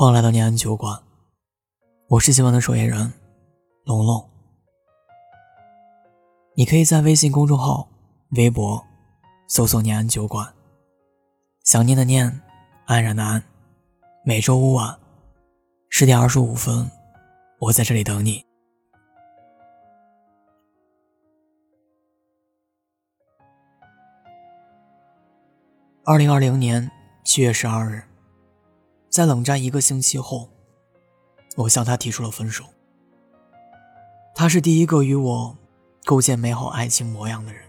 欢迎来到念安酒馆，我是今晚的守夜人，龙龙。你可以在微信公众号、微博搜索“念安酒馆”，想念的念，安然的安。每周五晚十点二十五分，我在这里等你。二零二零年七月十二日，在冷战一个星期后，我向他提出了分手。他是第一个与我构建美好爱情模样的人。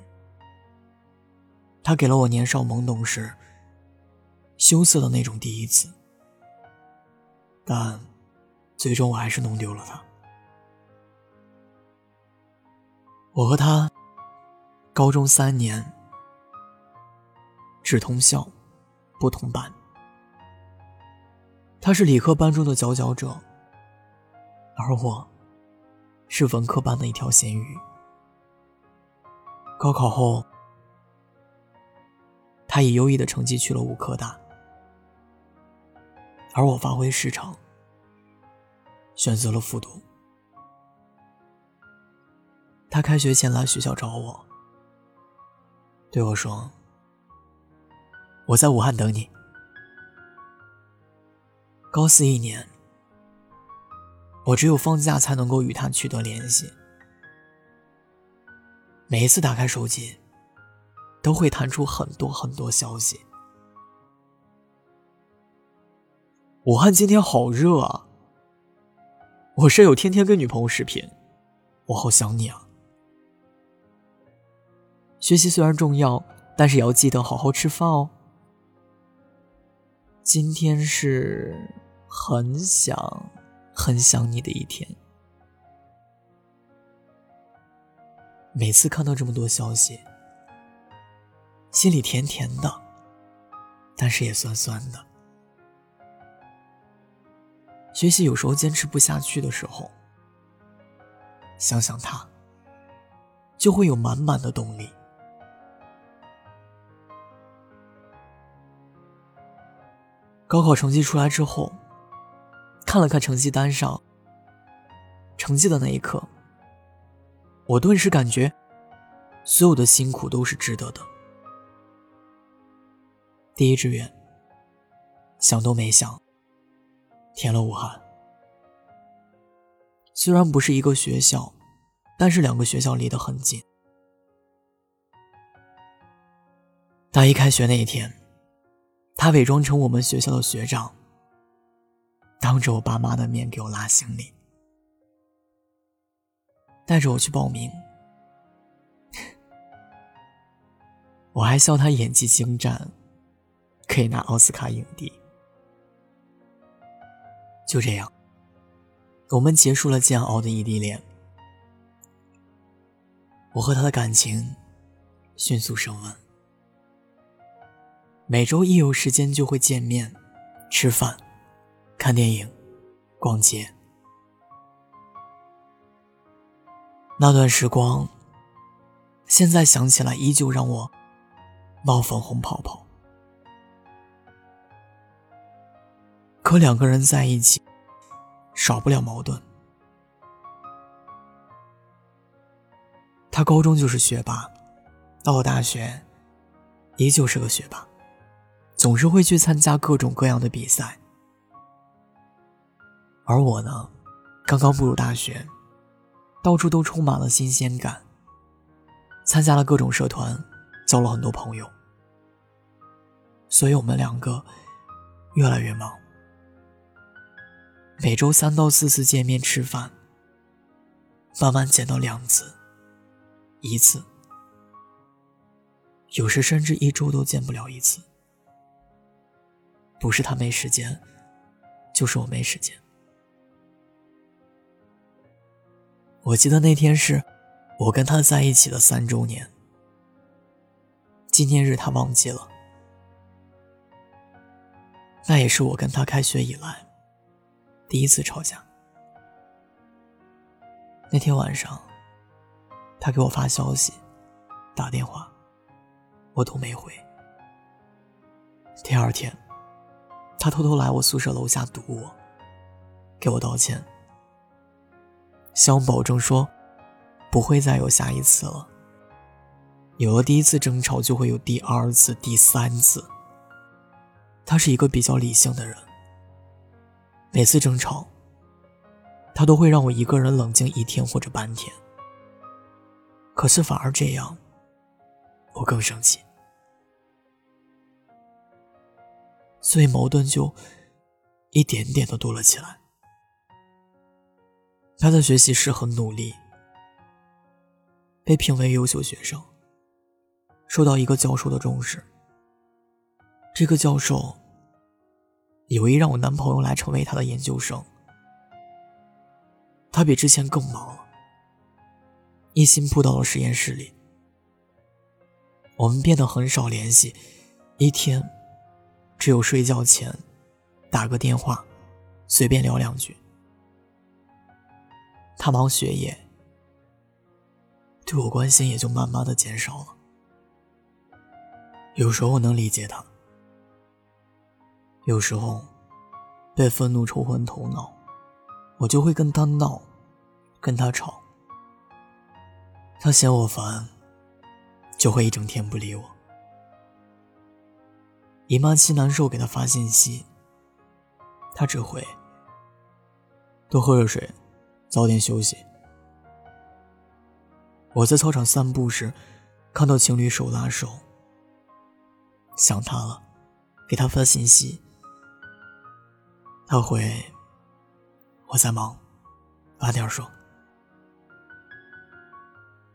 他给了我年少懵懂时羞涩的那种第一次，但最终我还是弄丢了他。我和他高中三年。只通校，不同班。他是理科班中的佼佼者，而我是文科班的一条咸鱼。高考后，他以优异的成绩去了武科大，而我发挥失常，选择了复读。他开学前来学校找我，对我说。我在武汉等你。高四一年，我只有放假才能够与他取得联系。每一次打开手机，都会弹出很多很多消息。武汉今天好热啊！我舍友天天跟女朋友视频，我好想你啊。学习虽然重要，但是也要记得好好吃饭哦。今天是很想很想你的一天。每次看到这么多消息，心里甜甜的，但是也酸酸的。学习有时候坚持不下去的时候，想想他，就会有满满的动力。高考成绩出来之后，看了看成绩单上成绩的那一刻，我顿时感觉所有的辛苦都是值得的。第一志愿，想都没想，填了武汉。虽然不是一个学校，但是两个学校离得很近。大一开学那一天。他伪装成我们学校的学长，当着我爸妈的面给我拉行李，带着我去报名。我还笑他演技精湛，可以拿奥斯卡影帝。就这样，我们结束了煎熬的异地恋。我和他的感情迅速升温。每周一有时间就会见面，吃饭、看电影、逛街。那段时光，现在想起来依旧让我冒粉红泡泡。可两个人在一起，少不了矛盾。他高中就是学霸，到了大学，依旧是个学霸。总是会去参加各种各样的比赛，而我呢，刚刚步入大学，到处都充满了新鲜感。参加了各种社团，交了很多朋友，所以我们两个越来越忙，每周三到四次见面吃饭，慢慢减到两次，一次，有时甚至一周都见不了一次。不是他没时间，就是我没时间。我记得那天是我跟他在一起的三周年，纪念日他忘记了。那也是我跟他开学以来第一次吵架。那天晚上，他给我发消息、打电话，我都没回。第二天。他偷偷来我宿舍楼下堵我，给我道歉，想保证说不会再有下一次了。有了第一次争吵，就会有第二次、第三次。他是一个比较理性的人，每次争吵，他都会让我一个人冷静一天或者半天。可是反而这样，我更生气，所以矛盾就一点点的多了起来。他的学习是很努力，被评为优秀学生，受到一个教授的重视。这个教授有意让我男朋友来成为他的研究生，他比之前更忙了，一心扑到了实验室里。我们变得很少联系，一天只有睡觉前打个电话，随便聊两句。他忙学业，对我关心也就慢慢的减少了。有时候我能理解他。有时候，被愤怒冲昏头脑，我就会跟他闹，跟他吵。他嫌我烦，就会一整天不理我。姨妈期难受，给他发信息，他只会多喝热水，早点休息。我在操场散步时，看到情侣手拉手，想他了，给他发信息。他回：“我在忙，晚点说。”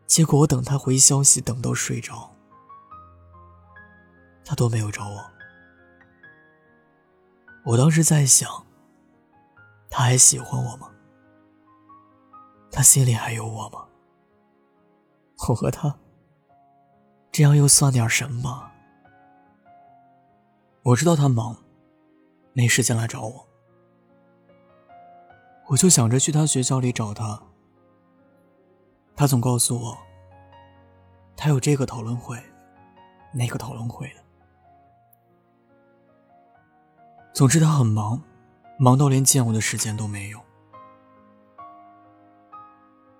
结果我等他回消息，等到睡着，他都没有找我。我当时在想，他还喜欢我吗？他心里还有我吗？我和他这样又算点什么？我知道他忙，没时间来找我。我就想着去他学校里找他，他总告诉我，他有这个讨论会，那个讨论会的。总之他很忙，忙到连见我的时间都没有。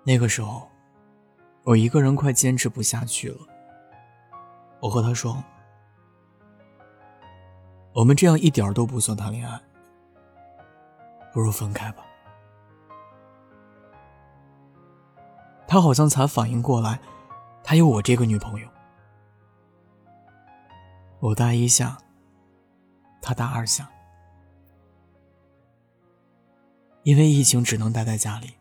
那个时候，我一个人快坚持不下去了。我和他说：“我们这样一点都不算谈恋爱，不如分开吧。”他好像才反应过来，他有我这个女朋友。我大一下，他大二下。因为疫情，只能待在家里。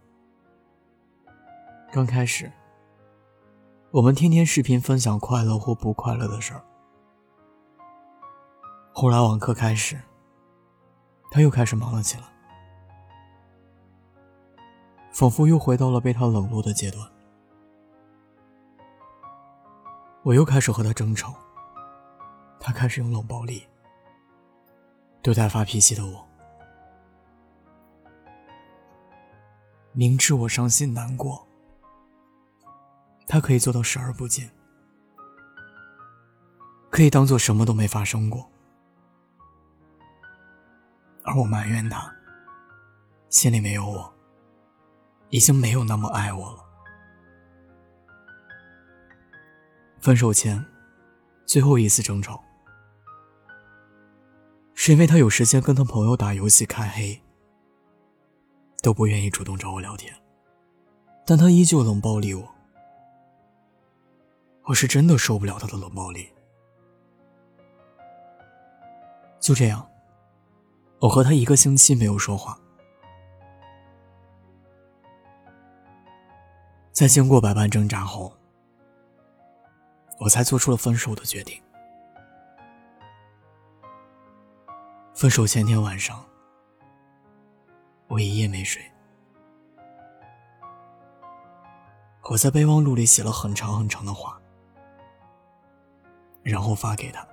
刚开始，我们天天视频分享快乐或不快乐的事儿。后来网课开始，他又开始忙了起来。仿佛又回到了被他冷落的阶段，我又开始和他争吵，他开始用冷暴力对待发脾气的我。明知我伤心难过，他可以做到视而不见，可以当做什么都没发生过，而我埋怨他，心里没有我。已经没有那么爱我了。分手前，最后一次争吵，是因为他有时间跟他朋友打游戏开黑，都不愿意主动找我聊天，但他依旧冷暴力我。我是真的受不了他的冷暴力。就这样，我和他一个星期没有说话。在经过百般挣扎后，我才做出了分手的决定。分手前天晚上，我一夜没睡，我在备忘录里写了很长很长的话，然后发给他。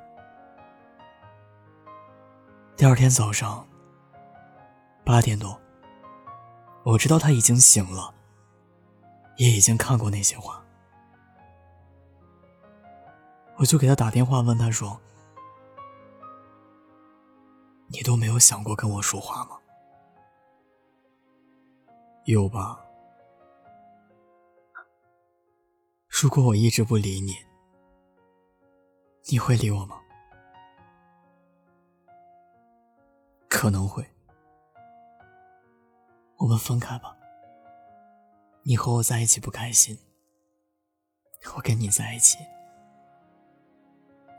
第二天早上八点多，我知道他已经醒了。也已经看过那些话，我就给他打电话问他说：“你都没有想过跟我说话吗？”有吧？如果我一直不理你，你会理我吗？可能会。我们分开吧。你和我在一起不开心，我跟你在一起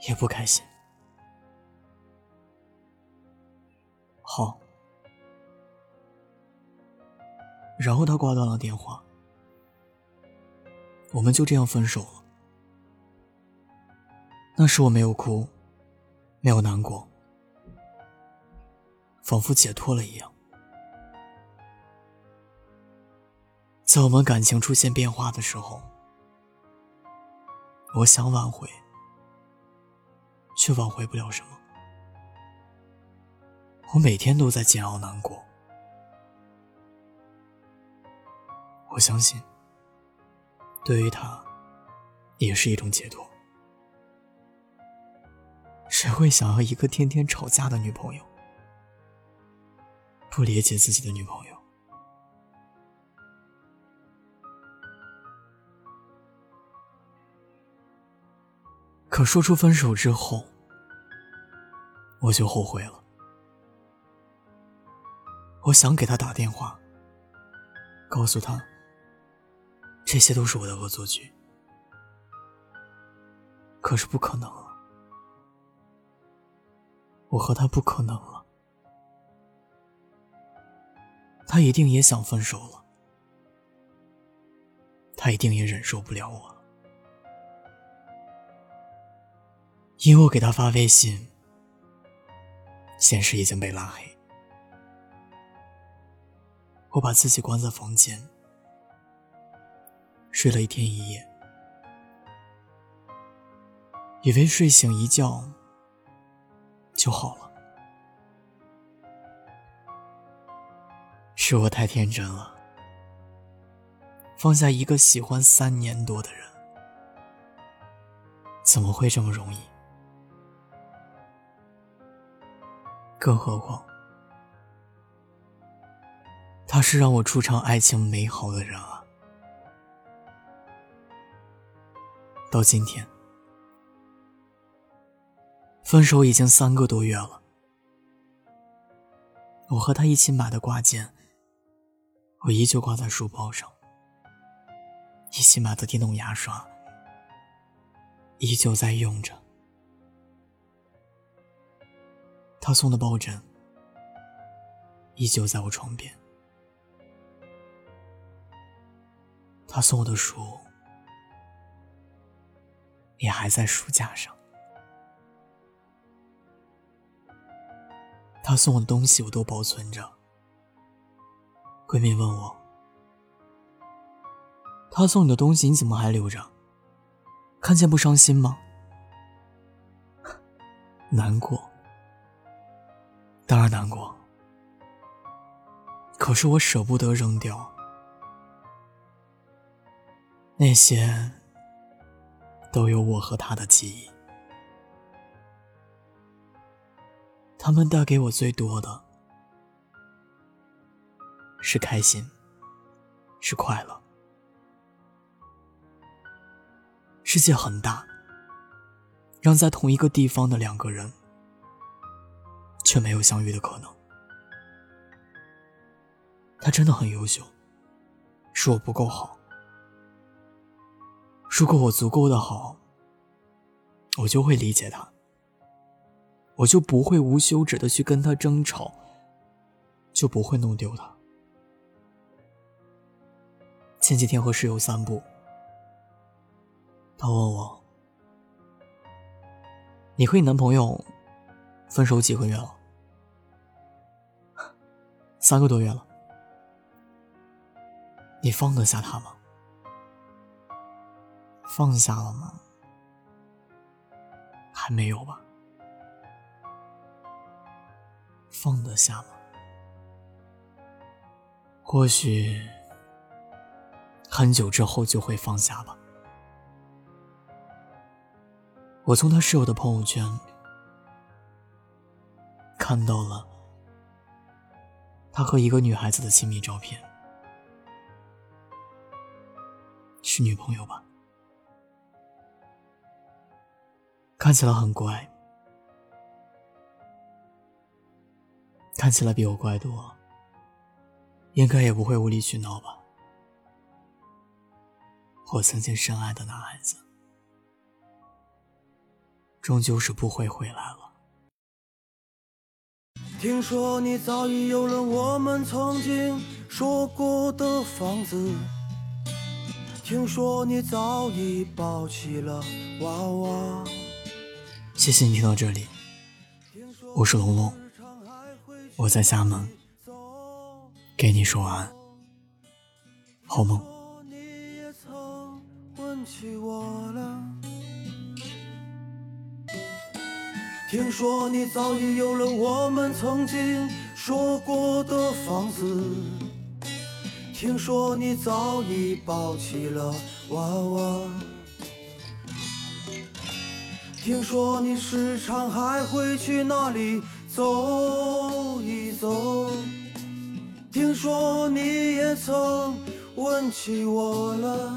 也不开心。好。然后他挂断了电话，我们就这样分手了。那时我没有哭，没有难过，仿佛解脱了一样。在我们感情出现变化的时候，我想挽回，却挽回不了什么。我每天都在煎熬难过。我相信，对于他，也是一种解脱。谁会想要一个天天吵架的女朋友？不理解自己的女朋友？可说出分手之后，我就后悔了。我想给他打电话，告诉他。这些都是我的恶作剧，可是不可能了，我和他不可能了，他一定也想分手了，他一定也忍受不了我，因为我给他发微信，显示已经被拉黑，我把自己关在房间。睡了一天一夜，以为睡醒一觉就好了，是我太天真了。放下一个喜欢三年多的人，怎么会这么容易？更何况，他是让我触尝爱情美好的人啊。到今天，分手已经三个多月了。我和他一起买的挂件，我依旧挂在书包上；一起买的电动牙刷，依旧在用着。他送的抱枕，依旧在我床边。他送我的书。也还在书架上。他送我的东西我都保存着。闺蜜问我：“他送你的东西你怎么还留着？看见不伤心吗？” 难过，当然难过。可是我舍不得扔掉那些。都有我和他的记忆，他们带给我最多的是开心，是快乐。世界很大，让在同一个地方的两个人却没有相遇的可能。他真的很优秀，是我不够好。如果我足够的好，我就会理解他，我就不会无休止的去跟他争吵，就不会弄丢他。前几天和室友散步，他问我：“你和你男朋友分手几个月了？”三个多月了。你放得下他吗？放下了吗？还没有吧。放得下吗？或许很久之后就会放下吧。我从他室友的朋友圈看到了他和一个女孩子的亲密照片，是女朋友吧？看起来很乖，看起来比我乖多，应该也不会无理取闹吧？我曾经深爱的男孩子，终究是不会回来了。听说你早已有了我们曾经说过的房子，听说你早已抱起了娃娃。谢谢你听到这里，我是龙龙，我在厦门，给你说晚安，好梦。听说你早已有了我们曾经说过的房子，听说你早已抱起了娃娃，听说你时常还会去那里走说你也曾问起我了。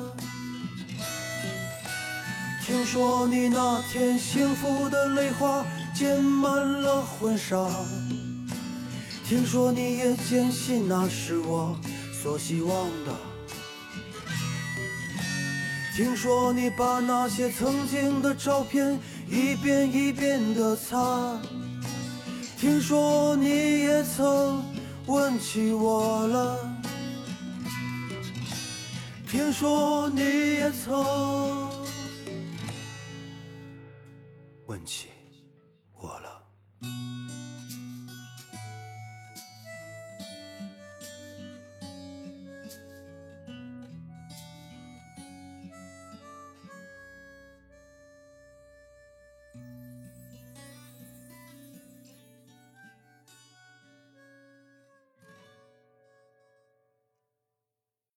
听说你那天幸福的泪花溅满了婚纱，听说你也坚信那是我所希望的，听说你把那些曾经的照片一遍一遍的擦，听说你也曾问起我了，听说你也曾。问起。